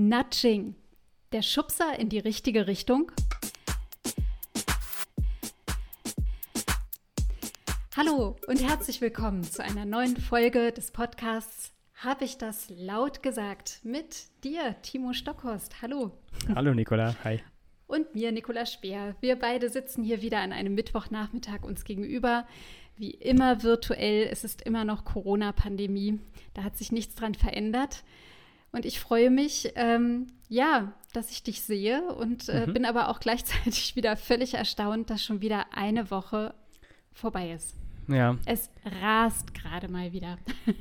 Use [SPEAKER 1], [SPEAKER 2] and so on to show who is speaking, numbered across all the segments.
[SPEAKER 1] Nudging. Der Schubser in die richtige Richtung. Hallo und herzlich willkommen zu einer neuen Folge des Podcasts Habe ich das laut gesagt? Mit dir, Timo Stockhorst. Hallo.
[SPEAKER 2] Hallo, Nicola. Hi.
[SPEAKER 1] Und mir, Nicola Speer. Wir beide sitzen hier wieder an einem Mittwochnachmittag uns gegenüber. Wie immer virtuell. Es ist immer noch Corona-Pandemie. Da hat sich nichts dran verändert. Und ich freue mich, ähm, ja, dass ich dich sehe und äh, mhm. bin aber auch gleichzeitig wieder völlig erstaunt, dass schon wieder eine Woche vorbei ist.
[SPEAKER 2] Ja.
[SPEAKER 1] Es rast gerade mal wieder.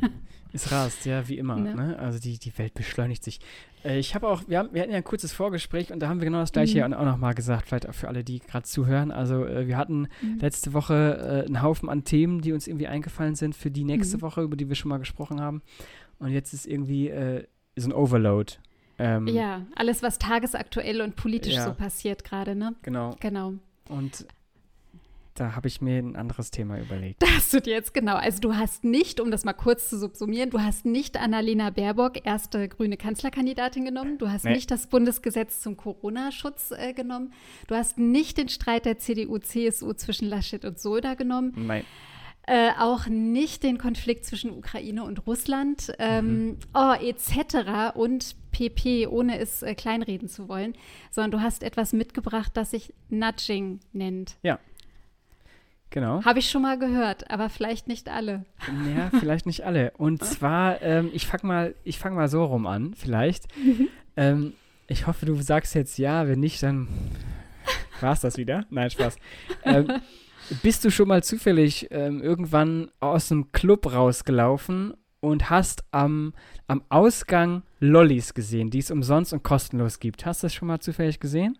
[SPEAKER 2] es rast, ja, wie immer. Ne? Ne? Also die, die Welt beschleunigt sich. Äh, ich habe auch, wir, haben, wir hatten ja ein kurzes Vorgespräch und da haben wir genau das gleiche mhm. auch nochmal gesagt, vielleicht auch für alle, die gerade zuhören. Also äh, wir hatten mhm. letzte Woche äh, einen Haufen an Themen, die uns irgendwie eingefallen sind für die nächste mhm. Woche, über die wir schon mal gesprochen haben. Und jetzt ist irgendwie so ein Overload.
[SPEAKER 1] Ähm, ja, alles, was tagesaktuell und politisch ja, so passiert gerade, ne?
[SPEAKER 2] Genau.
[SPEAKER 1] Genau.
[SPEAKER 2] Und da habe ich mir ein anderes Thema überlegt.
[SPEAKER 1] Da hast du dir jetzt genau. Also du hast nicht, um das mal kurz zu subsumieren, du hast nicht Annalena Baerbock, erste grüne Kanzlerkandidatin genommen. Du hast nee. nicht das Bundesgesetz zum Corona-Schutz äh, genommen. Du hast nicht den Streit der CDU-CSU zwischen Laschet und Söder genommen.
[SPEAKER 2] Nein.
[SPEAKER 1] Äh, auch nicht den Konflikt zwischen Ukraine und Russland, ähm, mhm. oh, etc. und PP, ohne es äh, kleinreden zu wollen, sondern du hast etwas mitgebracht, das sich Nudging nennt.
[SPEAKER 2] Ja. Genau.
[SPEAKER 1] Habe ich schon mal gehört, aber vielleicht nicht alle.
[SPEAKER 2] Ja, vielleicht nicht alle. Und zwar, ähm, ich fange mal, fang mal so rum an, vielleicht. Mhm. Ähm, ich hoffe, du sagst jetzt ja, wenn nicht, dann war es das wieder. Nein, Spaß. ähm, bist du schon mal zufällig ähm, irgendwann aus einem Club rausgelaufen und hast am, am Ausgang Lollis gesehen, die es umsonst und kostenlos gibt? Hast du das schon mal zufällig gesehen?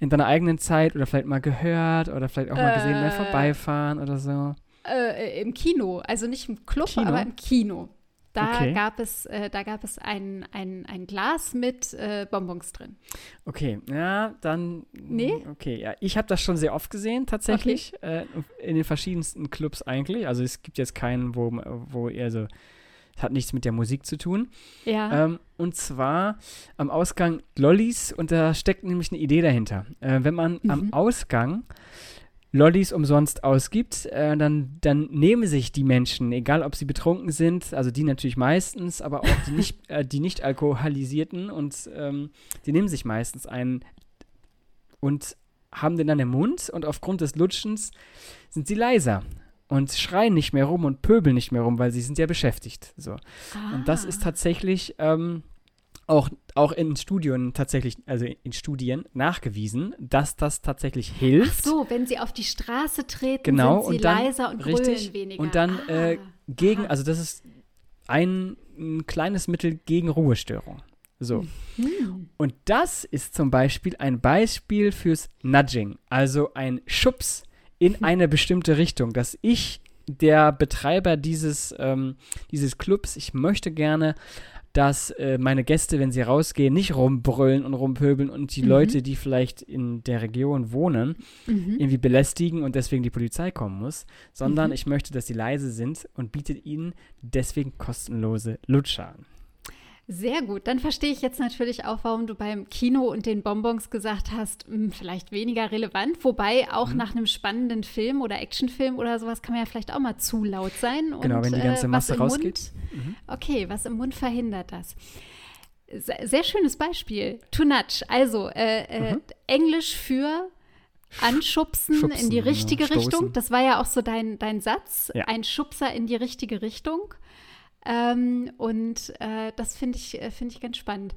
[SPEAKER 2] In deiner eigenen Zeit oder vielleicht mal gehört oder vielleicht auch mal äh, gesehen beim Vorbeifahren oder so?
[SPEAKER 1] Äh, Im Kino, also nicht im Club, Kino? aber im Kino. Da okay. gab es, äh, da gab es ein, ein, ein Glas mit äh, Bonbons drin.
[SPEAKER 2] Okay, ja, dann.
[SPEAKER 1] Nee?
[SPEAKER 2] Okay, ja. Ich habe das schon sehr oft gesehen, tatsächlich. Okay. Äh, in den verschiedensten Clubs eigentlich. Also es gibt jetzt keinen, wo, wo eher so. Es hat nichts mit der Musik zu tun.
[SPEAKER 1] Ja.
[SPEAKER 2] Ähm, und zwar am Ausgang Lollis und da steckt nämlich eine Idee dahinter. Äh, wenn man mhm. am Ausgang Lollis umsonst ausgibt, äh, dann, dann nehmen sich die Menschen, egal ob sie betrunken sind, also die natürlich meistens, aber auch die nicht, äh, die nicht alkoholisierten und ähm, die nehmen sich meistens einen und haben den dann im Mund und aufgrund des Lutschens sind sie leiser und schreien nicht mehr rum und pöbeln nicht mehr rum, weil sie sind ja beschäftigt. So. Ah. Und das ist ah. tatsächlich ähm, auch, auch in Studien tatsächlich, also in Studien nachgewiesen, dass das tatsächlich hilft.
[SPEAKER 1] Ach so, wenn sie auf die Straße treten,
[SPEAKER 2] genau,
[SPEAKER 1] sind sie
[SPEAKER 2] und dann,
[SPEAKER 1] leiser und
[SPEAKER 2] richtig,
[SPEAKER 1] weniger.
[SPEAKER 2] Und dann ah, äh, gegen, also das ist ein, ein, kleines Mittel gegen Ruhestörung. So. Mhm. Und das ist zum Beispiel ein Beispiel fürs Nudging, also ein Schubs in eine bestimmte Richtung, dass ich der Betreiber dieses, ähm, dieses Clubs, ich möchte gerne dass äh, meine Gäste, wenn sie rausgehen, nicht rumbrüllen und rumpöbeln und die mhm. Leute, die vielleicht in der Region wohnen, mhm. irgendwie belästigen und deswegen die Polizei kommen muss, sondern mhm. ich möchte, dass sie leise sind und bietet ihnen deswegen kostenlose Lutscher an.
[SPEAKER 1] Sehr gut. Dann verstehe ich jetzt natürlich auch, warum du beim Kino und den Bonbons gesagt hast, mh, hm, vielleicht weniger relevant. Wobei auch mhm. nach einem spannenden Film oder Actionfilm oder sowas kann man ja vielleicht auch mal zu laut sein.
[SPEAKER 2] Genau,
[SPEAKER 1] und,
[SPEAKER 2] wenn die ganze äh, Masse rausgeht.
[SPEAKER 1] Mund, mhm. Okay, was im Mund verhindert das? Sehr, sehr schönes Beispiel. To nudge. Also äh, äh, mhm. Englisch für anschubsen Schubsen, in die richtige ja, Richtung. Das war ja auch so dein, dein Satz. Ja. Ein Schubser in die richtige Richtung. Ähm, und äh, das finde ich, äh, find ich ganz spannend.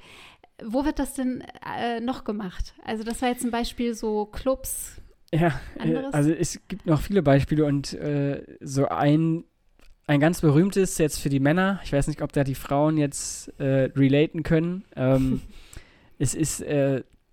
[SPEAKER 1] Wo wird das denn äh, noch gemacht? Also das war jetzt ein Beispiel so Clubs.
[SPEAKER 2] Ja, äh, anderes? also es gibt noch viele Beispiele und äh, so ein, ein ganz berühmtes jetzt für die Männer, ich weiß nicht, ob da die Frauen jetzt äh, relaten können. Ähm, es ist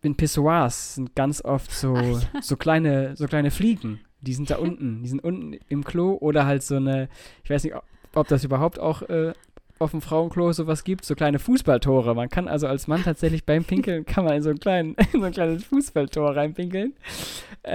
[SPEAKER 2] in Pissoirs sind ganz oft so, ja. so, kleine, so kleine Fliegen. Die sind da unten. Die sind unten im Klo oder halt so eine, ich weiß nicht, ob das überhaupt auch äh, auf dem Frauenklo sowas gibt, so kleine Fußballtore. Man kann also als Mann tatsächlich beim Pinkeln, kann man in so, einen kleinen, in so ein kleines Fußballtor reinpinkeln.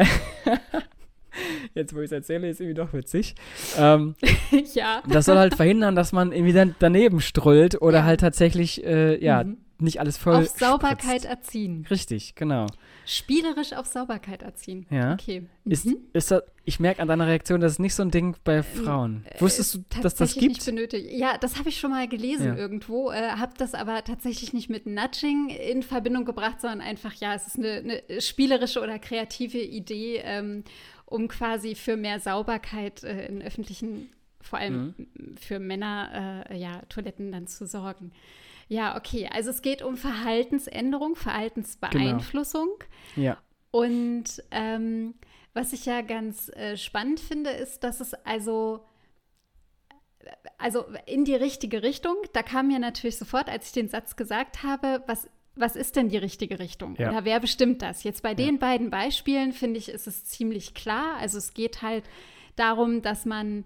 [SPEAKER 2] Jetzt, wo ich es erzähle, ist irgendwie doch witzig. Ähm,
[SPEAKER 1] ja.
[SPEAKER 2] Das soll halt verhindern, dass man irgendwie dann daneben strullt oder ja. halt tatsächlich, äh, ja, mhm. nicht alles voll.
[SPEAKER 1] Auf Sauberkeit erziehen.
[SPEAKER 2] Richtig, genau.
[SPEAKER 1] Spielerisch auf Sauberkeit erziehen.
[SPEAKER 2] Ja.
[SPEAKER 1] Okay. Mhm.
[SPEAKER 2] ist das, ich merke an deiner Reaktion, das ist nicht so ein Ding bei Frauen. Wusstest du, dass das gibt?
[SPEAKER 1] nicht benötigt. Ja, das habe ich schon mal gelesen
[SPEAKER 2] Ja.
[SPEAKER 1] irgendwo, äh, habe das aber tatsächlich nicht mit Nudging in Verbindung gebracht, sondern einfach, ja, es ist eine, eine spielerische oder kreative Idee, ähm, um quasi für mehr Sauberkeit äh, in öffentlichen, vor allem
[SPEAKER 2] Mhm.
[SPEAKER 1] für Männer, äh, ja, Toiletten dann zu sorgen. Ja, okay, also es geht um Verhaltensänderung, Verhaltensbeeinflussung.
[SPEAKER 2] Ja.
[SPEAKER 1] Und ähm, was ich ja ganz äh, spannend finde, ist, dass es also, also in die richtige Richtung, da kam mir natürlich sofort, als ich den Satz gesagt habe, was, was ist denn die richtige Richtung?
[SPEAKER 2] Ja.
[SPEAKER 1] Oder wer bestimmt das? Jetzt bei
[SPEAKER 2] Ja.
[SPEAKER 1] den beiden Beispielen, finde ich, ist es ziemlich klar. Also es geht halt darum, dass man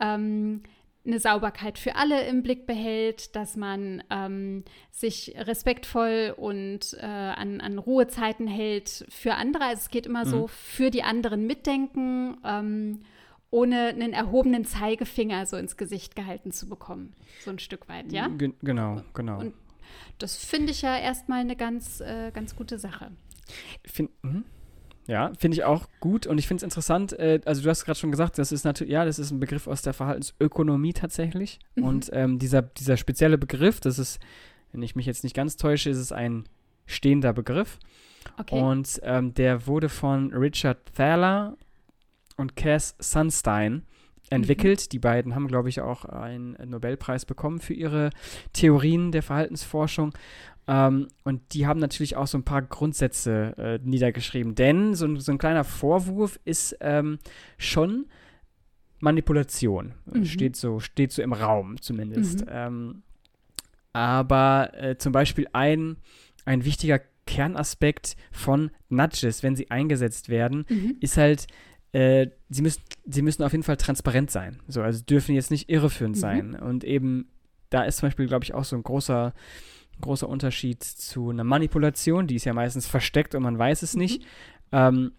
[SPEAKER 1] ähm, eine Sauberkeit für alle im Blick behält, dass man ähm, sich respektvoll und äh, an, an Ruhezeiten hält für andere. Also es geht immer so
[SPEAKER 2] Mhm.
[SPEAKER 1] für die anderen mitdenken, ähm, ohne einen erhobenen Zeigefinger so ins Gesicht gehalten zu bekommen. So ein Stück weit, ja?
[SPEAKER 2] Gen genau, genau.
[SPEAKER 1] Und das finde ich ja erstmal eine ganz, äh, ganz gute Sache.
[SPEAKER 2] Find, mhm. Ja, finde ich auch gut und ich finde es interessant. Äh, also du hast gerade schon gesagt, das ist natürlich, ja, das ist ein Begriff aus der Verhaltensökonomie tatsächlich.
[SPEAKER 1] Mhm.
[SPEAKER 2] Und ähm, dieser, dieser spezielle Begriff, das ist, wenn ich mich jetzt nicht ganz täusche, ist es ein stehender Begriff.
[SPEAKER 1] Okay.
[SPEAKER 2] Und ähm, der wurde von Richard Thaler und Cass Sunstein entwickelt. Die beiden haben, glaube ich, auch einen Nobelpreis bekommen für ihre Theorien der Verhaltensforschung. Ähm, und die haben natürlich auch so ein paar Grundsätze äh, niedergeschrieben. Denn so, ein- so ein kleiner Vorwurf ist ähm, schon Manipulation.
[SPEAKER 1] Mhm.
[SPEAKER 2] Steht, so, steht so im Raum zumindest.
[SPEAKER 1] Mhm.
[SPEAKER 2] Ähm, aber äh, zum Beispiel ein, ein wichtiger Kernaspekt von Nudges, wenn sie eingesetzt werden,
[SPEAKER 1] Mhm.
[SPEAKER 2] ist halt, äh, sie, müssen, sie müssen auf jeden Fall transparent sein. So, also dürfen jetzt nicht irreführend
[SPEAKER 1] Mhm.
[SPEAKER 2] sein. Und eben, da ist zum Beispiel, glaube ich, auch so ein großer, großer Unterschied zu einer Manipulation, die ist ja meistens versteckt und man weiß es
[SPEAKER 1] Mhm.
[SPEAKER 2] nicht. Ähm,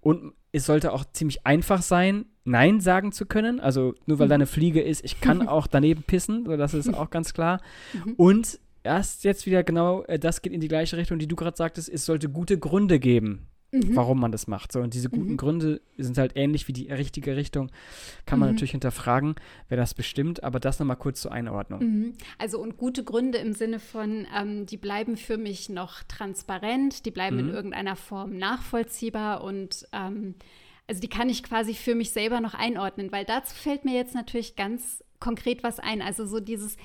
[SPEAKER 2] und es sollte auch ziemlich einfach sein, Nein sagen zu können. Also nur weil
[SPEAKER 1] Mhm.
[SPEAKER 2] da eine Fliege ist, ich kann auch daneben pissen, so das ist auch ganz klar.
[SPEAKER 1] Mhm.
[SPEAKER 2] Und erst jetzt wieder genau, äh, das geht in die gleiche Richtung, die du gerade sagtest, es sollte gute Gründe geben,
[SPEAKER 1] Mhm.
[SPEAKER 2] warum man das macht. So, und diese guten
[SPEAKER 1] Mhm.
[SPEAKER 2] Gründe sind halt ähnlich wie die richtige Richtung. Kann man
[SPEAKER 1] Mhm.
[SPEAKER 2] natürlich hinterfragen, wer das bestimmt, aber das nochmal kurz zur Einordnung.
[SPEAKER 1] Mhm. Also und gute Gründe im Sinne von, ähm, die bleiben für mich noch transparent, die bleiben in
[SPEAKER 2] Mhm.
[SPEAKER 1] irgendeiner Form nachvollziehbar und ähm, also die kann ich quasi für mich selber noch einordnen, weil dazu fällt mir jetzt natürlich ganz konkret was ein. Also so dieses,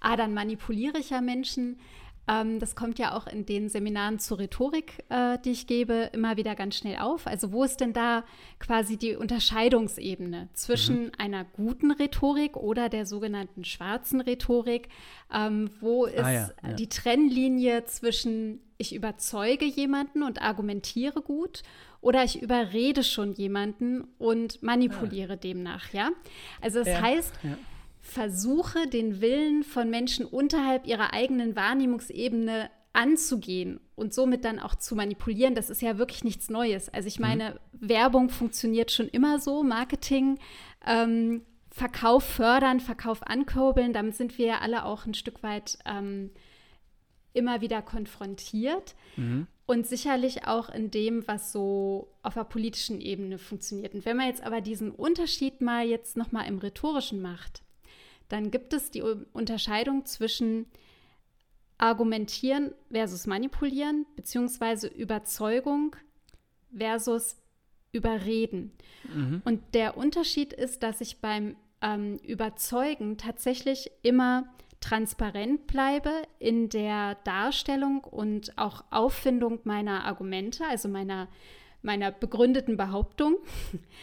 [SPEAKER 1] ah, dann manipuliere ich ja Menschen. Ähm, das kommt ja auch in den Seminaren zur Rhetorik, äh, die ich gebe, immer wieder ganz schnell auf. Also wo ist denn da quasi die Unterscheidungsebene zwischen einer guten Rhetorik oder der sogenannten schwarzen Rhetorik? Ähm, wo ist
[SPEAKER 2] Ah ja, ja.
[SPEAKER 1] die Trennlinie zwischen ich überzeuge jemanden und argumentiere gut oder ich überrede schon jemanden und manipuliere demnach, ja? Also das
[SPEAKER 2] Ja,
[SPEAKER 1] heißt,
[SPEAKER 2] ja.
[SPEAKER 1] Versuche den Willen von Menschen unterhalb ihrer eigenen Wahrnehmungsebene anzugehen und somit dann auch zu manipulieren, das ist ja wirklich nichts Neues. Also ich meine, Werbung funktioniert schon immer so, Marketing, ähm, Verkauf fördern, Verkauf ankurbeln, damit sind wir ja alle auch ein Stück weit ähm, immer wieder konfrontiert
[SPEAKER 2] Mhm.
[SPEAKER 1] und sicherlich auch in dem, was so auf der politischen Ebene funktioniert. Und wenn man jetzt aber diesen Unterschied mal jetzt nochmal im Rhetorischen macht, dann gibt es die Unterscheidung zwischen Argumentieren versus Manipulieren, beziehungsweise Überzeugung versus Überreden.
[SPEAKER 2] Mhm.
[SPEAKER 1] Und der Unterschied ist, dass ich beim ähm, Überzeugen tatsächlich immer transparent bleibe in der Darstellung und auch Auffindung meiner Argumente, also meiner, meiner begründeten Behauptung,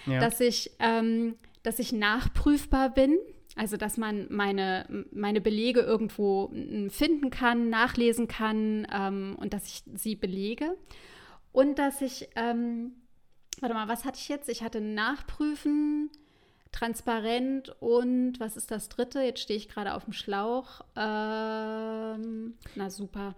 [SPEAKER 2] Ja.
[SPEAKER 1] dass ich, ähm, dass ich nachprüfbar bin. Also, dass man meine, meine Belege irgendwo mm, finden kann, nachlesen kann ähm, und dass ich sie belege. Und dass ich, ähm, warte mal, was hatte ich jetzt? Ich hatte Nachprüfen, transparent und was ist das dritte? Jetzt stehe ich gerade auf dem Schlauch. Ähm, na super.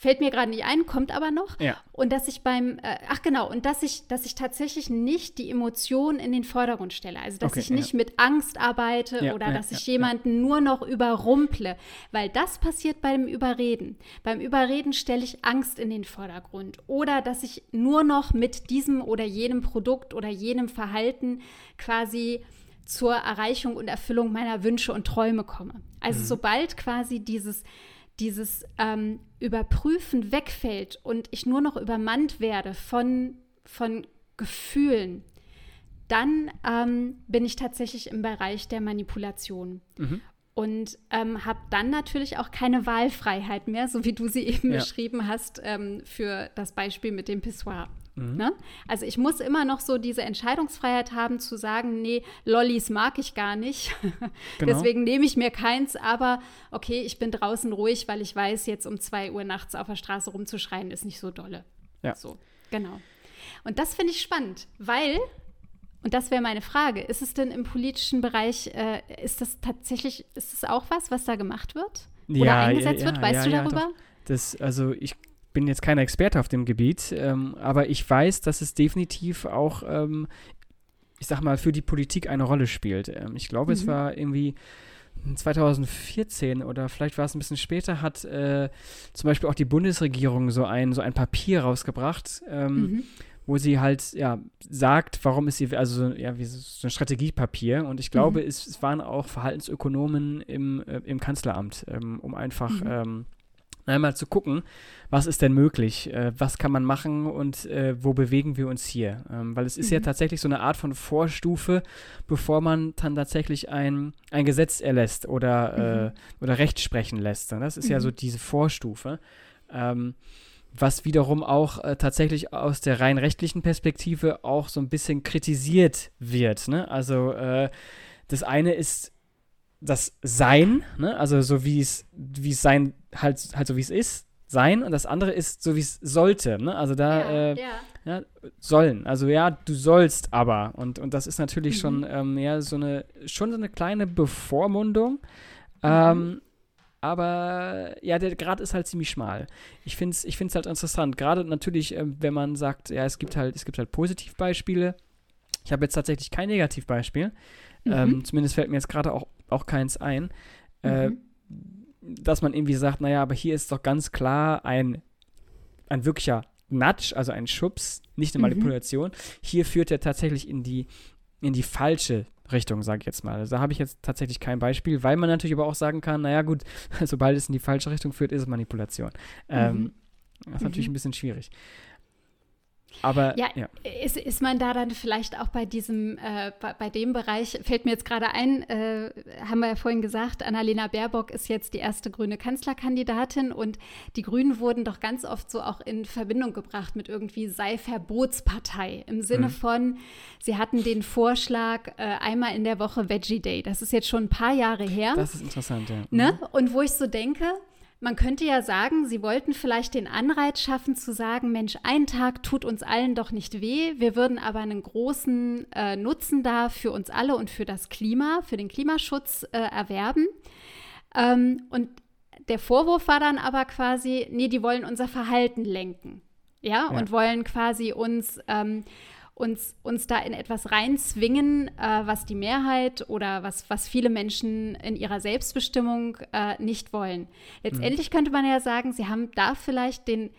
[SPEAKER 1] Fällt mir gerade nicht ein, kommt aber noch.
[SPEAKER 2] Ja.
[SPEAKER 1] Und dass ich beim, äh, ach genau, und dass ich, dass ich tatsächlich nicht die Emotionen in den Vordergrund stelle. Also dass
[SPEAKER 2] Okay,
[SPEAKER 1] ich nicht mit Angst arbeite
[SPEAKER 2] Ja,
[SPEAKER 1] oder
[SPEAKER 2] ja,
[SPEAKER 1] dass
[SPEAKER 2] ja,
[SPEAKER 1] ich
[SPEAKER 2] ja.
[SPEAKER 1] jemanden nur noch überrumple. Weil das passiert beim Überreden. Beim Überreden stelle ich Angst in den Vordergrund. Oder dass ich nur noch mit diesem oder jenem Produkt oder jenem Verhalten quasi zur Erreichung und Erfüllung meiner Wünsche und Träume komme. Also sobald quasi dieses dieses ähm, Überprüfen wegfällt und ich nur noch übermannt werde von, von Gefühlen, dann ähm, bin ich tatsächlich im Bereich der Manipulation.
[SPEAKER 2] Mhm.
[SPEAKER 1] Und ähm, habe dann natürlich auch keine Wahlfreiheit mehr, so wie du sie eben
[SPEAKER 2] Ja.
[SPEAKER 1] beschrieben hast, ähm, für das Beispiel mit dem Pissoir.
[SPEAKER 2] Mhm.
[SPEAKER 1] Ne? Also ich muss immer noch so diese Entscheidungsfreiheit haben zu sagen, nee, Lollis mag ich gar nicht.
[SPEAKER 2] Genau.
[SPEAKER 1] Deswegen nehme ich mir keins, aber okay, ich bin draußen ruhig, weil ich weiß, jetzt um zwei Uhr nachts auf der Straße rumzuschreien, ist nicht so dolle.
[SPEAKER 2] Ja.
[SPEAKER 1] So, genau. Und das finde ich spannend, weil, und das wäre meine Frage, ist es denn im politischen Bereich, äh, ist das tatsächlich, ist das auch was, was da gemacht wird? Oder
[SPEAKER 2] Ja,
[SPEAKER 1] eingesetzt
[SPEAKER 2] ja,
[SPEAKER 1] wird?
[SPEAKER 2] ja,
[SPEAKER 1] Weißt
[SPEAKER 2] ja,
[SPEAKER 1] du
[SPEAKER 2] ja,
[SPEAKER 1] darüber?
[SPEAKER 2] doch. Das, also ich bin jetzt kein Experte auf dem Gebiet, ähm, aber ich weiß, dass es definitiv auch, ähm, ich sag mal, für die Politik eine Rolle spielt. Ähm, ich glaube, es
[SPEAKER 1] Mhm.
[SPEAKER 2] war irgendwie 2014 oder vielleicht war es ein bisschen später, hat äh, zum Beispiel auch die Bundesregierung so ein, so ein Papier rausgebracht, ähm,
[SPEAKER 1] Mhm.
[SPEAKER 2] wo sie halt ja sagt, warum ist sie, also ja, wie so ein Strategiepapier. Und ich glaube,
[SPEAKER 1] Mhm.
[SPEAKER 2] es, es waren auch Verhaltensökonomen im, äh, im Kanzleramt, ähm, um einfach
[SPEAKER 1] Mhm.
[SPEAKER 2] Einmal zu gucken, was ist denn möglich, äh, was kann man machen und äh, wo bewegen wir uns hier. Ähm, weil es ist ja
[SPEAKER 1] Mhm.
[SPEAKER 2] tatsächlich so eine Art von Vorstufe, bevor man dann tatsächlich ein, ein Gesetz erlässt oder, äh, oder Recht sprechen lässt. Und das ist ja
[SPEAKER 1] Mhm.
[SPEAKER 2] so diese Vorstufe. Ähm, was wiederum auch äh, tatsächlich aus der rein rechtlichen Perspektive auch so ein bisschen kritisiert wird. Ne? Also äh, das eine ist das Sein, ne? also so wie es wie es sein halt halt so wie es ist sein und das andere ist so wie es sollte. Ne? Also da
[SPEAKER 1] ja,
[SPEAKER 2] äh,
[SPEAKER 1] ja.
[SPEAKER 2] ja, sollen. Also ja, du sollst aber. Und, und das ist natürlich
[SPEAKER 1] Mhm.
[SPEAKER 2] schon ähm, ja, so eine, schon so eine kleine Bevormundung.
[SPEAKER 1] Mhm.
[SPEAKER 2] Ähm, aber ja, der Grad ist halt ziemlich schmal. Ich finde es ich find's halt interessant. Gerade natürlich, ähm, wenn man sagt, ja, es gibt halt, es gibt halt Positivbeispiele. Ich habe jetzt tatsächlich kein Negativbeispiel. Ähm,
[SPEAKER 1] Mhm.
[SPEAKER 2] zumindest fällt mir jetzt gerade auch, auch keins ein. Äh,
[SPEAKER 1] Mhm.
[SPEAKER 2] dass man irgendwie sagt, naja, aber hier ist doch ganz klar ein, ein wirklicher Nudge, also ein Schubs, nicht eine
[SPEAKER 1] Mhm.
[SPEAKER 2] Manipulation. Hier führt er tatsächlich in die, in die falsche Richtung, sage ich jetzt mal. Also da habe ich jetzt tatsächlich kein Beispiel, weil man natürlich aber auch sagen kann, naja gut, sobald es in die falsche Richtung führt, ist es Manipulation. Ähm,
[SPEAKER 1] Mhm.
[SPEAKER 2] das ist natürlich
[SPEAKER 1] Mhm.
[SPEAKER 2] ein bisschen schwierig. Aber
[SPEAKER 1] Ja,
[SPEAKER 2] ja.
[SPEAKER 1] Ist, ist man da dann vielleicht auch bei diesem, äh, bei, bei dem Bereich, fällt mir jetzt gerade ein, äh, haben wir ja vorhin gesagt, Annalena Baerbock ist jetzt die erste grüne Kanzlerkandidatin und die Grünen wurden doch ganz oft so auch in Verbindung gebracht mit irgendwie sei Verbotspartei im Sinne
[SPEAKER 2] Mhm.
[SPEAKER 1] von, sie hatten den Vorschlag äh, einmal in der Woche Veggie Day. Das ist jetzt schon ein paar Jahre her.
[SPEAKER 2] Das ist interessant, ja.
[SPEAKER 1] Ne? Und wo ich so denke, man könnte ja sagen, sie wollten vielleicht den Anreiz schaffen zu sagen, Mensch, ein Tag tut uns allen doch nicht weh. Wir würden aber einen großen äh, Nutzen da für uns alle und für das Klima, für den Klimaschutz äh, erwerben. Ähm, und der Vorwurf war dann aber quasi, nee, die wollen unser Verhalten lenken. Ja,
[SPEAKER 2] Ja.
[SPEAKER 1] und wollen quasi uns, ähm, uns, uns da in etwas reinzwingen, äh, was die Mehrheit oder was, was viele Menschen in ihrer Selbstbestimmung äh, nicht wollen. Letztendlich könnte man ja sagen, sie haben da vielleicht den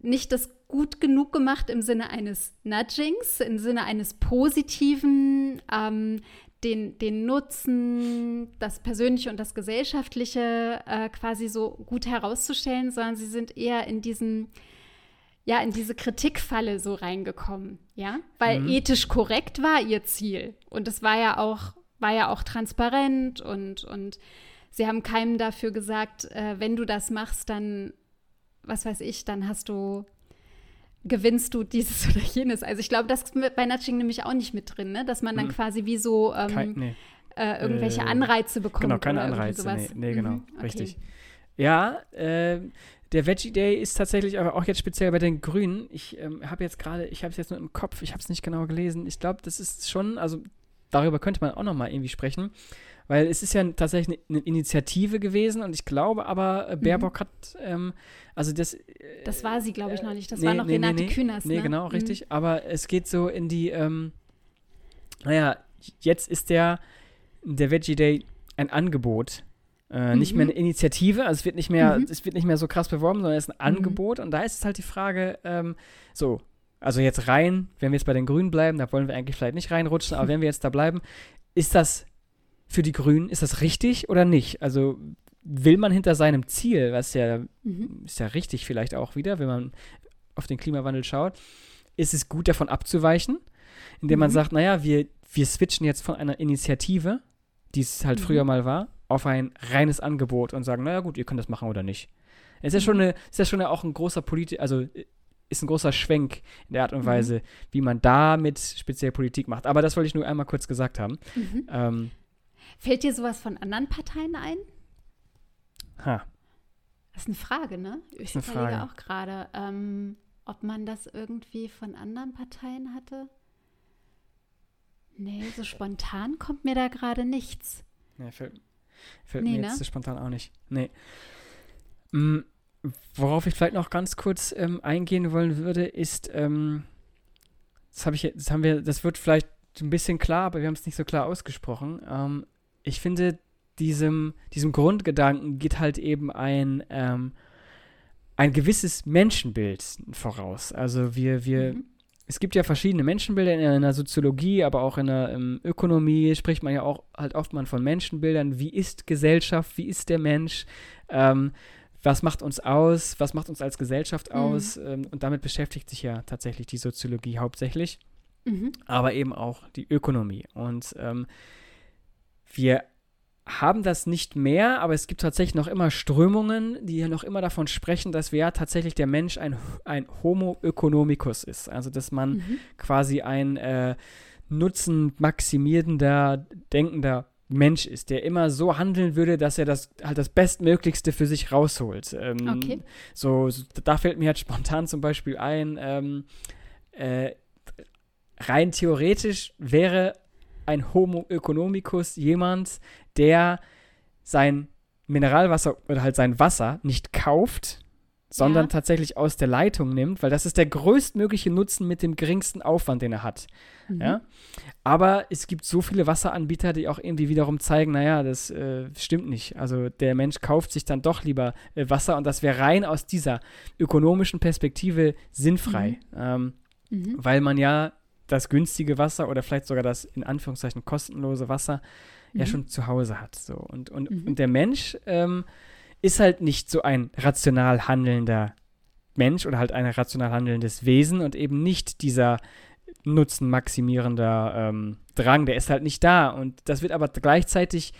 [SPEAKER 1] nicht das gut genug gemacht im Sinne eines Nudgings, im Sinne eines positiven, ähm, den, den Nutzen, das Persönliche und das Gesellschaftliche äh, quasi so gut herauszustellen, sondern sie sind eher in diesen ja, in diese Kritikfalle so reingekommen, ja, weil
[SPEAKER 2] Mhm.
[SPEAKER 1] ethisch korrekt war ihr Ziel und es war ja auch, war ja auch transparent und, und sie haben keinem dafür gesagt, äh, wenn du das machst, dann, was weiß ich, dann hast du, gewinnst du dieses oder jenes. Also ich glaube, das ist bei Nudging nämlich auch nicht mit drin, ne? dass man dann
[SPEAKER 2] Mhm.
[SPEAKER 1] quasi wie so ähm,
[SPEAKER 2] Kein, nee.
[SPEAKER 1] äh, irgendwelche
[SPEAKER 2] äh,
[SPEAKER 1] Anreize bekommt.
[SPEAKER 2] Genau, keine Anreize. Nee, nee genau,
[SPEAKER 1] Mhm, okay.
[SPEAKER 2] richtig. Ja, äh, der Veggie Day ist tatsächlich aber auch jetzt speziell bei den Grünen. Ich ähm, habe jetzt gerade, ich habe es jetzt nur im Kopf, ich habe es nicht genau gelesen. Ich glaube, das ist schon, also darüber könnte man auch noch mal irgendwie sprechen. weil es ist ja tatsächlich eine Initiative gewesen und ich glaube aber, äh, mhm. Baerbock mhm. hat, ähm, also das. Äh,
[SPEAKER 1] das war sie, glaube ich, noch nicht. Das nee, war noch nee, Renate
[SPEAKER 2] nee,
[SPEAKER 1] Künast.
[SPEAKER 2] Nee,
[SPEAKER 1] ne?
[SPEAKER 2] genau, richtig. Mhm. Aber es geht so in die, ähm, naja, jetzt ist der, der Veggie Day ein Angebot. Äh, mhm. Nicht mehr eine Initiative, also es wird nicht mehr, mhm. es wird nicht mehr so krass beworben, sondern es ist ein mhm. Angebot. Und da ist es halt die Frage, ähm, so, also jetzt rein, wenn wir jetzt bei den Grünen bleiben, da wollen wir eigentlich vielleicht nicht reinrutschen, aber wenn wir jetzt da bleiben, ist das für die Grünen, ist das richtig oder nicht? Also will man hinter seinem Ziel, was ja, mhm. ist ja richtig vielleicht auch wieder, wenn man auf den Klimawandel schaut, ist es gut davon abzuweichen, indem mhm. man sagt, naja, wir, wir switchen jetzt von einer Initiative, die es halt mhm. früher mal war, auf ein reines Angebot und sagen, naja gut, ihr könnt das machen oder nicht. Es ist ja schon, mhm. eine, ist ja schon auch ein großer Politik, also ist ein großer Schwenk in der Art und mhm. Weise, wie man damit speziell Politik macht. Aber das wollte ich nur einmal kurz gesagt haben. Mhm. Ähm,
[SPEAKER 1] Fällt dir sowas von anderen Parteien ein?
[SPEAKER 2] Ha.
[SPEAKER 1] Das ist eine Frage, ne? Ich überlege auch gerade, ähm, ob man das irgendwie von anderen Parteien hatte. Nee, so spontan kommt mir da gerade nichts.
[SPEAKER 2] Nee, fällt, fällt nee, mir jetzt ne? spontan auch nicht. Nee. Mhm. Worauf ich vielleicht noch ganz kurz ähm, eingehen wollen würde, ist, ähm, das habe ich, das haben wir, das wird vielleicht ein bisschen klar, aber wir haben es nicht so klar ausgesprochen. Ähm, ich finde, diesem, diesem Grundgedanken geht halt eben ein, ähm, ein gewisses Menschenbild voraus. Also wir, wir, mhm. Es gibt ja verschiedene Menschenbilder in, der Soziologie, aber auch in der um, Ökonomie spricht man ja auch halt oft mal von Menschenbildern. Wie ist Gesellschaft? Wie ist der Mensch? Ähm, was macht uns aus, was macht uns als Gesellschaft mhm. aus. Mhm. Ähm, und damit beschäftigt sich ja tatsächlich die Soziologie hauptsächlich, mhm. aber eben auch die Ökonomie. Und ähm, wir haben das nicht mehr, aber es gibt tatsächlich noch immer Strömungen, die ja noch immer davon sprechen, dass wir ja tatsächlich der Mensch ein, ein Homo economicus ist. Also dass man mhm. quasi ein äh, Nutzen maximierender, denkender Mensch ist, der immer so handeln würde, dass er das halt das Bestmöglichste für sich rausholt. Ähm, okay. So, so, da fällt mir halt spontan zum Beispiel ein, ähm, äh, rein theoretisch wäre ein Homo economicus jemand, der sein Mineralwasser oder halt sein Wasser nicht kauft, sondern ja. tatsächlich aus der Leitung nimmt, weil das ist der größtmögliche Nutzen mit dem geringsten Aufwand, den er hat. Mhm. Ja? Aber es gibt so viele Wasseranbieter, die auch irgendwie wiederum zeigen, naja, das äh, stimmt nicht. Also der Mensch kauft sich dann doch lieber äh, Wasser und das wäre rein aus dieser ökonomischen Perspektive sinnfrei. Mhm. Ähm, mhm. Weil man ja das günstige Wasser oder vielleicht sogar das in Anführungszeichen kostenlose Wasser ja mhm. schon zu Hause hat. So. Und, und, mhm. und der Mensch ähm, ist halt nicht so ein rational handelnder Mensch oder halt ein rational handelndes Wesen und eben nicht dieser nutzenmaximierender ähm, Drang, der ist halt nicht da. Und das wird aber gleichzeitig,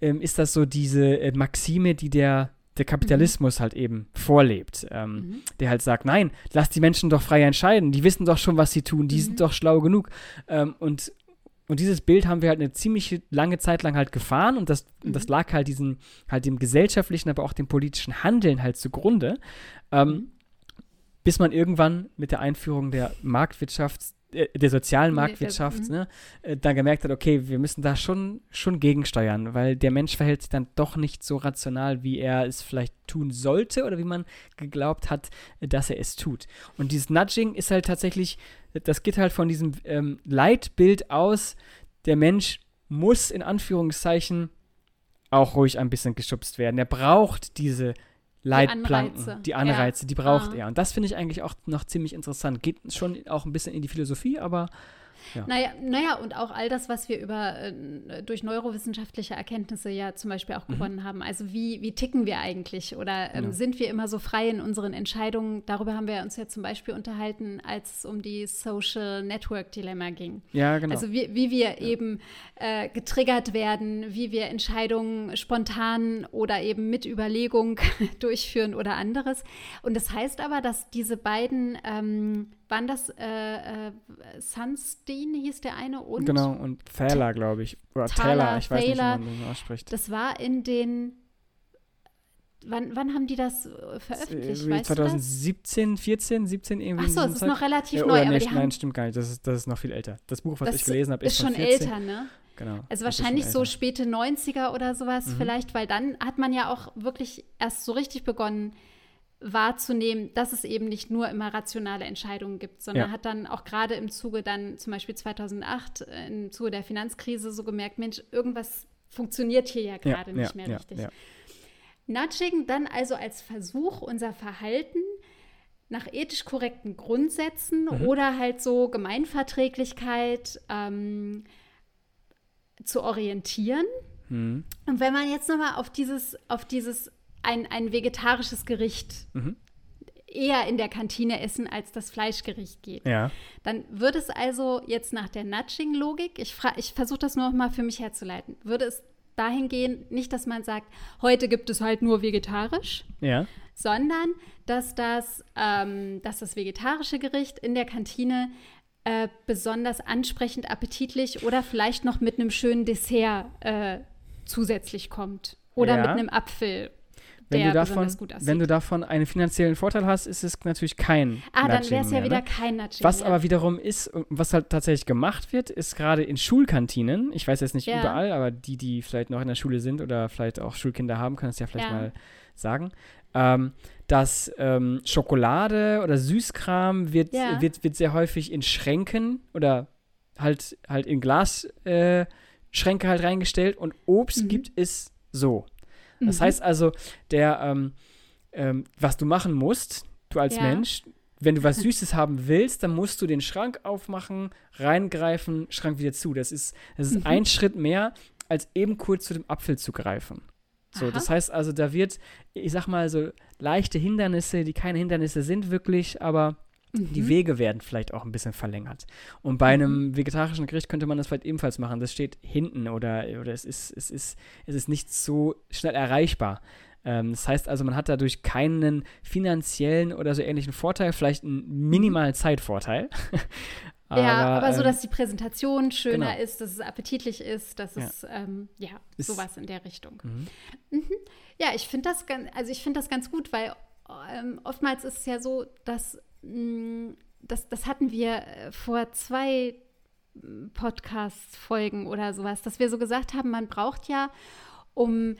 [SPEAKER 2] ähm, ist das so diese äh, Maxime, die der, der Kapitalismus mhm. halt eben vorlebt. Ähm, mhm. Der halt sagt, nein, lass die Menschen doch frei entscheiden, die wissen doch schon, was sie tun, die mhm. sind doch schlau genug. Ähm, und und dieses Bild haben wir halt eine ziemlich lange Zeit lang halt gefahren und das, mhm. das lag halt diesem, halt dem gesellschaftlichen, aber auch dem politischen Handeln halt zugrunde. Ähm, mhm. Bis man irgendwann mit der Einführung der Marktwirtschaft, der sozialen Marktwirtschaft, mhm. ne, äh, dann gemerkt hat, okay, wir müssen da schon, schon gegensteuern, weil der Mensch verhält sich dann doch nicht so rational, wie er es vielleicht tun sollte oder wie man geglaubt hat, dass er es tut. Und dieses Nudging ist halt tatsächlich das geht halt von diesem ähm, Leitbild aus, der Mensch muss in Anführungszeichen auch ruhig ein bisschen geschubst werden. Er braucht diese Leitplanken, die Anreize, die, Anreize, ja. die braucht ah. er. Und das finde ich eigentlich auch noch ziemlich interessant. Geht schon auch ein bisschen in die Philosophie, aber ja.
[SPEAKER 1] Naja, naja, und auch all das, was wir über äh, durch neurowissenschaftliche Erkenntnisse ja zum Beispiel auch mhm. gewonnen haben. Also wie, wie ticken wir eigentlich? Oder ähm, ja. sind wir immer so frei in unseren Entscheidungen? Darüber haben wir uns ja zum Beispiel unterhalten, als es um die Social Network Dilemma ging.
[SPEAKER 2] Ja, genau.
[SPEAKER 1] Also wie, wie wir ja. eben äh, getriggert werden, wie wir Entscheidungen spontan oder eben mit Überlegung durchführen oder anderes. Und das heißt aber, dass diese beiden ähm, waren das äh, äh, Sunstein hieß der eine und
[SPEAKER 2] genau und Thaler glaube ich. Oder Taylor, ich weiß Thaler, nicht wie man den ausspricht.
[SPEAKER 1] Das war in den wann, wann haben die das äh, veröffentlicht
[SPEAKER 2] äh, 2017 14 17 irgendwie
[SPEAKER 1] Ach so es ist noch relativ ja, neu
[SPEAKER 2] aber nicht, nein stimmt gar nicht das ist, das ist noch viel älter. Das Buch was ich gelesen habe
[SPEAKER 1] ist, ist schon 14. älter ne?
[SPEAKER 2] Genau.
[SPEAKER 1] Also wahrscheinlich so späte 90er oder sowas mhm. vielleicht, weil dann hat man ja auch wirklich erst so richtig begonnen wahrzunehmen, dass es eben nicht nur immer rationale Entscheidungen gibt, sondern ja. hat dann auch gerade im Zuge dann zum Beispiel 2008 äh, im Zuge der Finanzkrise so gemerkt, Mensch, irgendwas funktioniert hier ja gerade ja, nicht mehr richtig. Nudging dann also als Versuch, unser Verhalten nach ethisch korrekten Grundsätzen mhm. oder halt so Gemeinverträglichkeit ähm, zu orientieren. Mhm. Und wenn man jetzt nochmal auf dieses, auf dieses ein, ein vegetarisches Gericht mhm. eher in der Kantine essen, als das Fleischgericht geht,
[SPEAKER 2] ja.
[SPEAKER 1] dann würde es also jetzt nach der Nudging-Logik, ich, ich versuche das nur noch mal für mich herzuleiten, würde es dahin gehen, nicht, dass man sagt, heute gibt es halt nur vegetarisch,
[SPEAKER 2] ja
[SPEAKER 1] sondern dass das, ähm, dass das vegetarische Gericht in der Kantine äh, besonders ansprechend appetitlich oder vielleicht noch mit einem schönen Dessert äh, zusätzlich kommt. Oder ja. mit einem Apfel.
[SPEAKER 2] Wenn du, davon, wenn du davon einen finanziellen Vorteil hast, ist es natürlich kein
[SPEAKER 1] Ah, Nudging dann wäre es ja wieder ne? kein Nudging.
[SPEAKER 2] Was mehr. aber wiederum ist, was halt tatsächlich gemacht wird, ist gerade in Schulkantinen, ich weiß jetzt nicht ja. überall, aber die, die vielleicht noch in der Schule sind oder vielleicht auch Schulkinder haben, können es ja vielleicht ja. mal sagen, ähm, dass ähm, Schokolade oder Süßkram wird, ja. wird, wird sehr häufig in Schränken oder halt, halt in Glasschränke äh, halt reingestellt und Obst mhm. gibt es so. Das mhm. heißt also, der, ähm, ähm, was du machen musst, du als ja. Mensch, wenn du was Süßes haben willst, dann musst du den Schrank aufmachen, reingreifen, Schrank wieder zu. Das ist, das ist mhm. ein Schritt mehr, als eben kurz zu dem Apfel zu greifen. So, Aha. das heißt also, da wird, ich sag mal, so leichte Hindernisse, die keine Hindernisse sind wirklich, aber mhm. die Wege werden vielleicht auch ein bisschen verlängert. Und bei mhm. einem vegetarischen Gericht könnte man das vielleicht ebenfalls machen. Das steht hinten oder, oder es, ist, es, ist, es ist nicht so schnell erreichbar. Ähm, das heißt also, man hat dadurch keinen finanziellen oder so ähnlichen Vorteil, vielleicht einen minimalen Zeitvorteil.
[SPEAKER 1] Aber, ja, aber so, ähm, dass die Präsentation schöner genau. ist, dass es appetitlich ist, dass ja. es, ähm, ja, ist, sowas in der Richtung. Mhm. Mhm. Ja, ich finde das, ganz, also ich das ganz gut, weil ähm, oftmals ist es ja so, dass, das, das hatten wir äh, vor zwei mm, Podcast-Folgen oder sowas, dass wir so gesagt haben, man braucht ja, um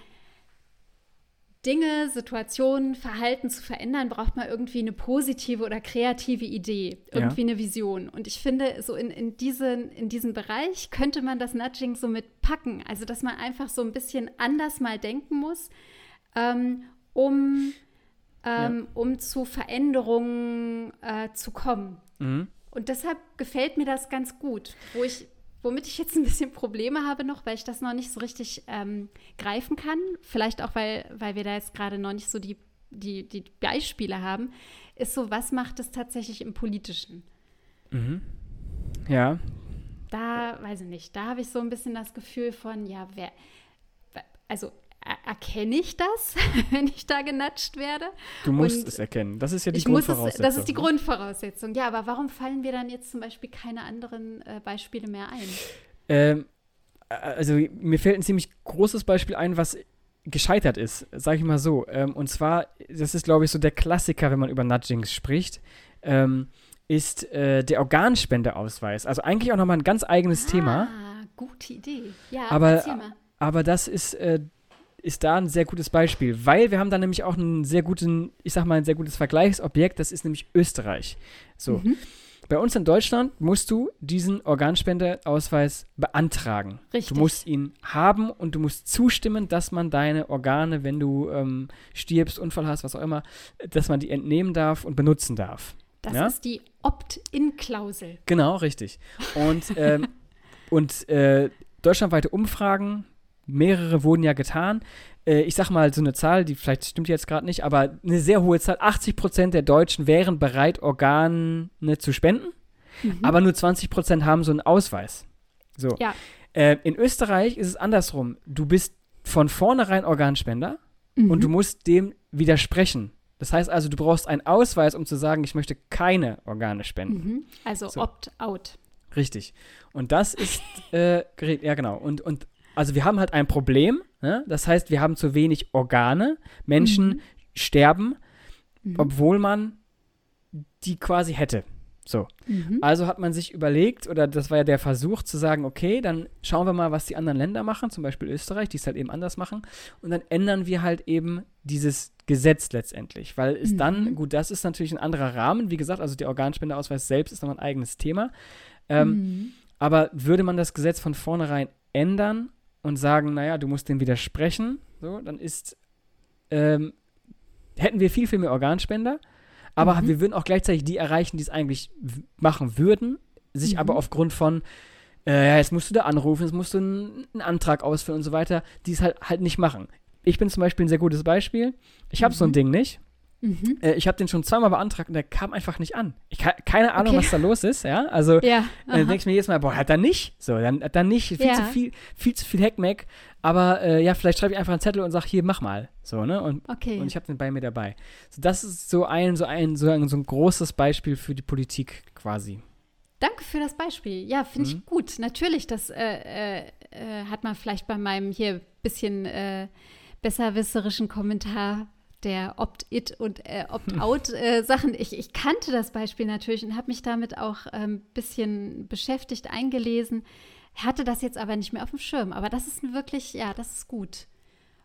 [SPEAKER 1] Dinge, Situationen, Verhalten zu verändern, braucht man irgendwie eine positive oder kreative Idee, irgendwie ja. eine Vision. Und ich finde, so in, in, diesen, in diesem Bereich könnte man das Nudging so mitpacken. Also, dass man einfach so ein bisschen anders mal denken muss, ähm, um, ähm, ja. um zu Veränderungen äh, zu kommen. Mhm. Und deshalb gefällt mir das ganz gut, wo ich Womit ich jetzt ein bisschen Probleme habe noch, weil ich das noch nicht so richtig ähm, greifen kann. Vielleicht auch, weil, weil wir da jetzt gerade noch nicht so die, die, die Beispiele haben, ist so, was macht es tatsächlich im Politischen?
[SPEAKER 2] Mhm. Ja.
[SPEAKER 1] Da, weiß ich nicht, da habe ich so ein bisschen das Gefühl von, ja, wer, also erkenne ich das, wenn ich da genatscht werde?
[SPEAKER 2] Du musst und es erkennen. Das ist ja die Grundvoraussetzung.
[SPEAKER 1] Es, das ist die? Grundvoraussetzung. Ja, aber warum fallen mir dann jetzt zum Beispiel keine anderen äh, Beispiele mehr ein?
[SPEAKER 2] Ähm, also mir fällt ein ziemlich großes Beispiel ein, was gescheitert ist, sage ich mal so. Ähm, und zwar, das ist, glaube ich, so der Klassiker, wenn man über Nudgings spricht, ähm, ist äh, der Organspendeausweis. Also eigentlich auch nochmal ein ganz eigenes ah, Thema.
[SPEAKER 1] gute Idee. Ja,
[SPEAKER 2] aber, aber das ist äh, ist da ein sehr gutes Beispiel, weil wir haben da nämlich auch einen sehr guten, ich sag mal, ein sehr gutes Vergleichsobjekt, das ist nämlich Österreich. So. Mhm. Bei uns in Deutschland musst du diesen Organspendeausweis beantragen.
[SPEAKER 1] Richtig.
[SPEAKER 2] Du musst ihn haben und du musst zustimmen, dass man deine Organe, wenn du ähm, stirbst, Unfall hast, was auch immer, dass man die entnehmen darf und benutzen darf.
[SPEAKER 1] Das ja? ist die Opt-in-Klausel.
[SPEAKER 2] Genau, richtig. Und, ähm, und äh, deutschlandweite Umfragen mehrere wurden ja getan. Äh, ich sag mal so eine Zahl, die vielleicht stimmt jetzt gerade nicht, aber eine sehr hohe Zahl. 80 Prozent der Deutschen wären bereit, Organe zu spenden, mhm. aber nur 20 Prozent haben so einen Ausweis. So.
[SPEAKER 1] Ja.
[SPEAKER 2] Äh, in Österreich ist es andersrum. Du bist von vornherein Organspender mhm. und du musst dem widersprechen. Das heißt also, du brauchst einen Ausweis, um zu sagen, ich möchte keine Organe spenden.
[SPEAKER 1] Mhm. Also so. Opt-out.
[SPEAKER 2] Richtig. Und das ist, äh, ja genau. Und, und also wir haben halt ein Problem. Ne? Das heißt, wir haben zu wenig Organe. Menschen mhm. sterben, mhm. obwohl man die quasi hätte. So. Mhm. Also hat man sich überlegt, oder das war ja der Versuch zu sagen, okay, dann schauen wir mal, was die anderen Länder machen, zum Beispiel Österreich, die es halt eben anders machen. Und dann ändern wir halt eben dieses Gesetz letztendlich. Weil es mhm. dann, gut, das ist natürlich ein anderer Rahmen, wie gesagt, also der Organspendeausweis selbst ist noch ein eigenes Thema. Ähm, mhm. Aber würde man das Gesetz von vornherein ändern und sagen, naja, du musst dem widersprechen, so, dann ist, ähm, hätten wir viel, viel mehr Organspender aber mhm. wir würden auch gleichzeitig die erreichen, die es eigentlich machen würden, sich mhm. aber aufgrund von, äh, jetzt musst du da anrufen, jetzt musst du einen, einen Antrag ausfüllen und so weiter, die es halt, halt nicht machen. Ich bin zum Beispiel ein sehr gutes Beispiel. Ich habe mhm. so ein mhm. Ding nicht. Mhm. Äh, ich habe den schon zweimal beantragt und der kam einfach nicht an. Ich keine Ahnung, okay. was da los ist, ja. Also ja, äh, denke ich mir jedes Mal, boah, hat er nicht. So, dann, dann nicht. Viel ja. zu viel, viel zu viel Hackmack. Aber äh, ja, vielleicht schreibe ich einfach einen Zettel und sage, hier, mach mal. So, ne? Und, okay. und ich habe den bei mir dabei. So, das ist so ein, so ein, so ein, so ein großes Beispiel für die Politik quasi.
[SPEAKER 1] Danke für das Beispiel. Ja, finde mhm. ich gut. Natürlich, das äh, äh, äh, hat man vielleicht bei meinem hier bisschen besserwisserischen Kommentar der Opt-it und äh, Opt-out-Sachen. Äh, ich, ich, kannte das Beispiel natürlich und habe mich damit auch ein ähm, bisschen beschäftigt, eingelesen. Hatte das jetzt aber nicht mehr auf dem Schirm. Aber das ist wirklich, ja, das ist gut.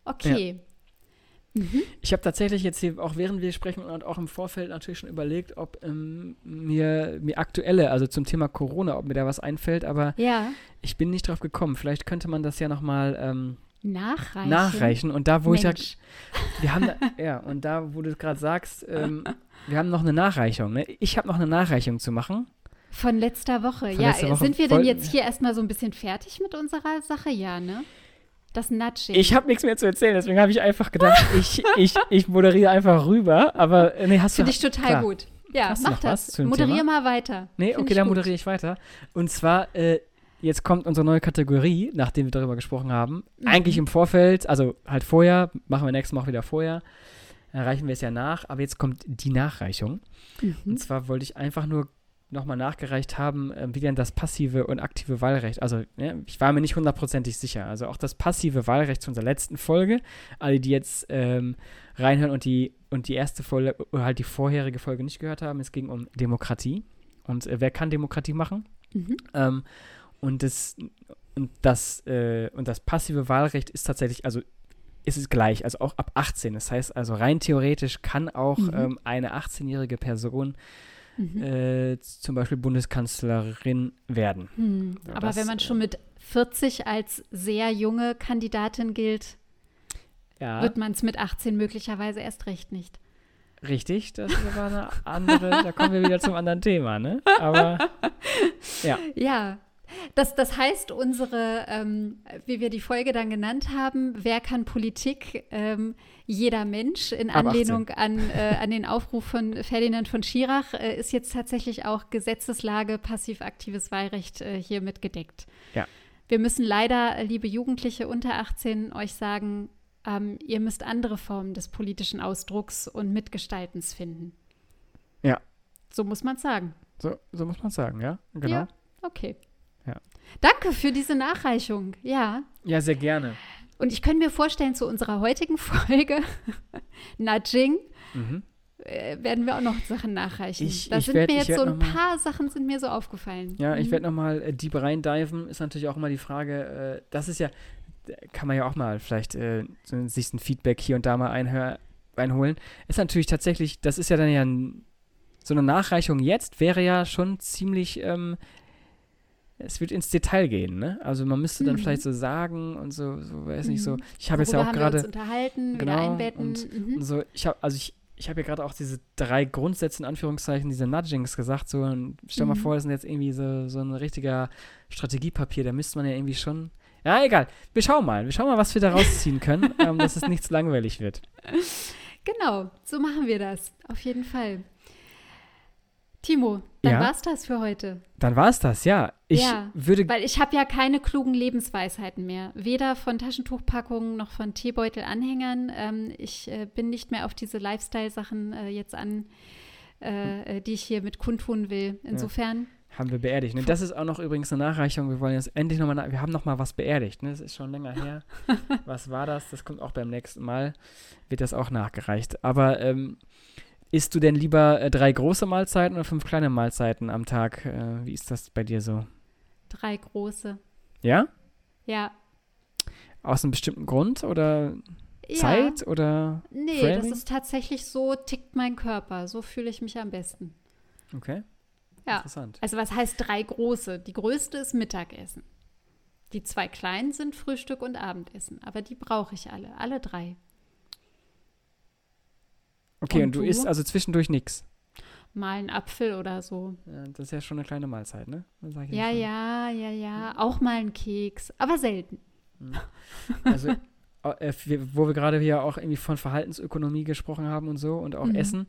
[SPEAKER 1] Okay.
[SPEAKER 2] Ja. Mhm. Ich habe tatsächlich jetzt hier, auch während wir sprechen und auch im Vorfeld natürlich schon überlegt, ob ähm, mir, mir aktuelle, also zum Thema Corona, ob mir da was einfällt, aber ja. ich bin nicht drauf gekommen. Vielleicht könnte man das ja nochmal ähm,
[SPEAKER 1] Nachreichen.
[SPEAKER 2] Nachreichen. Und da, wo Mensch. ich sag, wir haben, ja, und da, wo du es gerade sagst, ähm, wir haben noch eine Nachreichung. Ne? Ich habe noch eine Nachreichung zu machen.
[SPEAKER 1] Von letzter Woche. Von ja, letzter Woche sind wir denn jetzt hier erstmal so ein bisschen fertig mit unserer Sache? Ja, ne? Das Nudging.
[SPEAKER 2] Ich habe nichts mehr zu erzählen, deswegen habe ich einfach gedacht, ich, ich, ich moderiere einfach rüber. Aber äh, nee, hast
[SPEAKER 1] Finde ich total klar. gut. Ja, mach das. Moderiere mal weiter.
[SPEAKER 2] Nee, Find okay, dann moderiere ich weiter. Und zwar, äh, jetzt kommt unsere neue Kategorie, nachdem wir darüber gesprochen haben. Mhm. Eigentlich im Vorfeld, also halt vorher, machen wir nächstes Mal auch wieder vorher. Dann reichen wir es ja nach, aber jetzt kommt die Nachreichung. Mhm. Und zwar wollte ich einfach nur nochmal nachgereicht haben, äh, wie denn das passive und aktive Wahlrecht, also ja, ich war mir nicht hundertprozentig sicher, also auch das passive Wahlrecht zu unserer letzten Folge, alle, die jetzt ähm, reinhören und die, und die erste Folge, oder halt die vorherige Folge nicht gehört haben, es ging um Demokratie und äh, wer kann Demokratie machen? Mhm. Ähm, und das, und das, äh, und das passive Wahlrecht ist tatsächlich, also ist es gleich, also auch ab 18. Das heißt also rein theoretisch kann auch mhm. ähm, eine 18-jährige Person mhm. äh, zum Beispiel Bundeskanzlerin werden.
[SPEAKER 1] Mhm. Ja, Aber das, wenn man schon mit 40 als sehr junge Kandidatin gilt, ja. wird man es mit 18 möglicherweise erst recht nicht.
[SPEAKER 2] Richtig, das ist aber eine andere, da kommen wir wieder zum anderen Thema, ne? Aber ja.
[SPEAKER 1] Ja, das, das heißt, unsere, ähm, wie wir die Folge dann genannt haben, wer kann Politik? Ähm, jeder Mensch in Anlehnung an, äh, an den Aufruf von Ferdinand von Schirach äh, ist jetzt tatsächlich auch Gesetzeslage passiv-aktives Wahlrecht äh, hier mitgedeckt.
[SPEAKER 2] Ja.
[SPEAKER 1] Wir müssen leider, liebe Jugendliche unter 18, euch sagen, ähm, ihr müsst andere Formen des politischen Ausdrucks und Mitgestaltens finden.
[SPEAKER 2] Ja.
[SPEAKER 1] So muss man sagen.
[SPEAKER 2] So, so muss man sagen, ja, genau.
[SPEAKER 1] Ja, okay. Ja. Danke für diese Nachreichung. Ja.
[SPEAKER 2] Ja, sehr gerne.
[SPEAKER 1] Und ich könnte mir vorstellen, zu unserer heutigen Folge, Nudging, mhm. äh, werden wir auch noch Sachen nachreichen. Ich, da ich sind werd, mir jetzt so ein paar Sachen sind mir so aufgefallen.
[SPEAKER 2] Ja, mhm. ich werde nochmal äh, deep reindiven. Ist natürlich auch immer die Frage, äh, das ist ja, kann man ja auch mal vielleicht äh, so, sich ein Feedback hier und da mal einhör, einholen. Ist natürlich tatsächlich, das ist ja dann ja ein, so eine Nachreichung jetzt wäre ja schon ziemlich ähm, es wird ins Detail gehen, ne? Also man müsste dann mhm. vielleicht so sagen und so, so weiß nicht so. Mhm. Ich habe jetzt ja auch gerade
[SPEAKER 1] unterhalten, genau, einbetten.
[SPEAKER 2] Und, mhm. und, so. Ich habe also ich ich habe ja gerade auch diese drei Grundsätze in Anführungszeichen, diese Nudgings gesagt. So, und stell mal mhm. vor, das sind jetzt irgendwie so, so ein richtiger Strategiepapier. Da müsste man ja irgendwie schon. Ja, egal. Wir schauen mal. Wir schauen mal, was wir da rausziehen können, ähm, dass es nicht zu langweilig wird.
[SPEAKER 1] Genau, so machen wir das. Auf jeden Fall. Timo, dann ja? war's das für heute.
[SPEAKER 2] Dann war's das, ja. Ich
[SPEAKER 1] ja, würde weil ich habe ja keine klugen Lebensweisheiten mehr. Weder von Taschentuchpackungen noch von Teebeutelanhängern. Ähm, ich äh, bin nicht mehr auf diese Lifestyle-Sachen äh, jetzt an, äh, äh die ich hier mit kundtun will. Insofern. Ja
[SPEAKER 2] haben wir beerdigt. Ne? Das ist auch noch übrigens eine Nachreichung. Wir wollen jetzt endlich nochmal, wir haben nochmal was beerdigt. Ne? Das ist schon länger her. was war das? Das kommt auch beim nächsten Mal, wird das auch nachgereicht. Aber ähm, isst du denn lieber äh, drei große Mahlzeiten oder fünf kleine Mahlzeiten am Tag? Äh, wie ist das bei dir so?
[SPEAKER 1] Drei große.
[SPEAKER 2] Ja?
[SPEAKER 1] Ja.
[SPEAKER 2] Aus einem bestimmten Grund oder ja. Zeit oder?
[SPEAKER 1] Nee, Framing? das ist tatsächlich so, tickt mein Körper. So fühle ich mich am besten.
[SPEAKER 2] Okay.
[SPEAKER 1] Ja. Interessant. Also was heißt drei große? Die größte ist Mittagessen. Die zwei kleinen sind Frühstück und Abendessen. Aber die brauche ich alle. Alle drei.
[SPEAKER 2] Okay, und, und du, du isst also zwischendurch nichts?
[SPEAKER 1] Mal einen Apfel oder so.
[SPEAKER 2] Ja, das ist ja schon eine kleine Mahlzeit, ne?
[SPEAKER 1] Ja, ja, ja, ja. Auch mal einen Keks, aber selten.
[SPEAKER 2] Hm. Also äh, wo wir gerade hier auch irgendwie von Verhaltensökonomie gesprochen haben und so und auch mhm. Essen.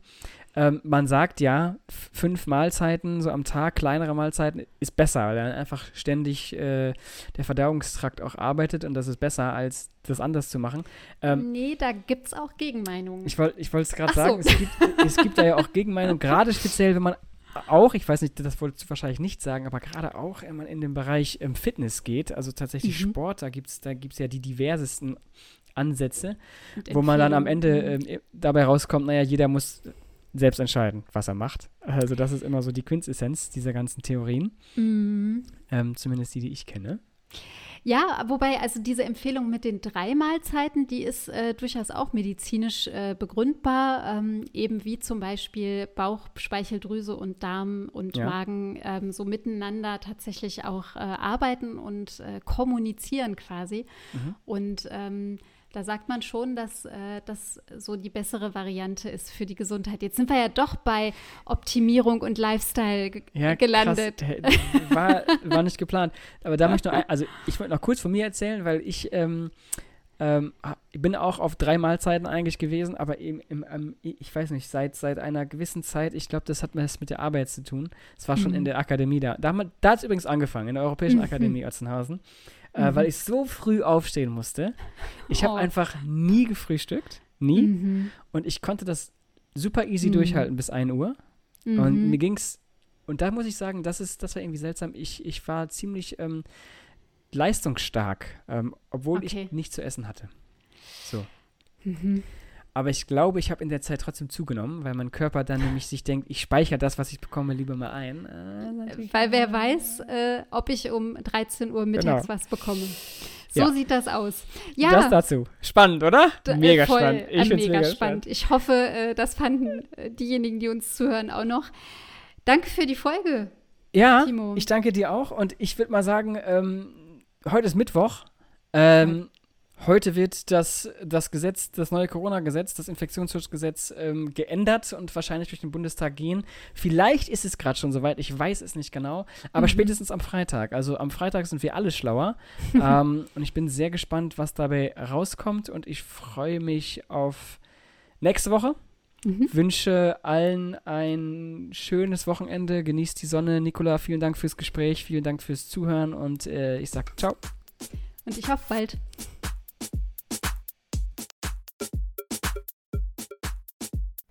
[SPEAKER 2] Ähm, man sagt ja, fünf Mahlzeiten so am Tag, kleinere Mahlzeiten, ist besser, weil dann einfach ständig äh, der Verdauungstrakt auch arbeitet und das ist besser, als das anders zu machen.
[SPEAKER 1] Ähm, nee, da gibt es auch Gegenmeinungen.
[SPEAKER 2] Ich wollte ich es gerade sagen, so. es, gibt, es gibt da ja auch Gegenmeinungen, gerade speziell, wenn man auch, ich weiß nicht, das wolltest du wahrscheinlich nicht sagen, aber gerade auch, wenn man in den Bereich ähm, Fitness geht, also tatsächlich mhm. Sport, da gibt es da gibt's ja die diversesten Ansätze, wo man dann am Ende äh, dabei rauskommt, naja, jeder muss selbst entscheiden, was er macht. Also das ist immer so die Quintessenz dieser ganzen Theorien. Mhm. Ähm, zumindest die, die ich kenne.
[SPEAKER 1] Ja, wobei also diese Empfehlung mit den drei Mahlzeiten, die ist äh, durchaus auch medizinisch äh, begründbar, ähm, eben wie zum Beispiel Bauch, Speicheldrüse und Darm und ja. Magen ähm, so miteinander tatsächlich auch äh, arbeiten und äh, kommunizieren quasi. Mhm. Und ähm, da sagt man schon, dass äh, das so die bessere Variante ist für die Gesundheit. Jetzt sind wir ja doch bei Optimierung und Lifestyle ja, gelandet.
[SPEAKER 2] Krass. War, war nicht geplant. Aber da möchte ich noch, ein, also ich wollte noch kurz von mir erzählen, weil ich ähm, ähm, bin auch auf drei Mahlzeiten eigentlich gewesen, aber eben im, im, ich weiß nicht, seit, seit einer gewissen Zeit, ich glaube, das hat was mit der Arbeit zu tun. Es war schon mhm. in der Akademie da. Da, da hat es übrigens angefangen, in der Europäischen mhm. Akademie Otzenhausen äh, weil mhm. ich so früh aufstehen musste. Ich habe oh. einfach nie gefrühstückt. Nie. Mhm. Und ich konnte das super easy mhm. durchhalten bis 1 Uhr. Mhm. Und mir ging's. Und da muss ich sagen, das ist, das war irgendwie seltsam. Ich, ich war ziemlich ähm, leistungsstark, ähm, obwohl okay. ich nichts zu essen hatte. So. Mhm. Aber ich glaube, ich habe in der Zeit trotzdem zugenommen, weil mein Körper dann nämlich sich denkt, ich speichere das, was ich bekomme, lieber mal ein.
[SPEAKER 1] Äh, weil wer weiß, äh, ob ich um 13 Uhr mittags genau. was bekomme. So ja. sieht das aus.
[SPEAKER 2] Ja. Das dazu. Spannend, oder? Mega voll, spannend.
[SPEAKER 1] Ich äh, mega, mega spannend. Ich hoffe, äh, das fanden äh, diejenigen, die uns zuhören, auch noch. Danke für die Folge.
[SPEAKER 2] Ja, Timo. ich danke dir auch. Und ich würde mal sagen, ähm, heute ist Mittwoch. Ähm, Heute wird das, das Gesetz, das neue Corona-Gesetz, das Infektionsschutzgesetz ähm, geändert und wahrscheinlich durch den Bundestag gehen. Vielleicht ist es gerade schon soweit, ich weiß es nicht genau, aber mhm. spätestens am Freitag. Also am Freitag sind wir alle schlauer. ähm, und ich bin sehr gespannt, was dabei rauskommt und ich freue mich auf nächste Woche. Mhm. Wünsche allen ein schönes Wochenende. Genießt die Sonne. Nicola, vielen Dank fürs Gespräch, vielen Dank fürs Zuhören und äh, ich sage ciao.
[SPEAKER 1] Und ich hoffe bald.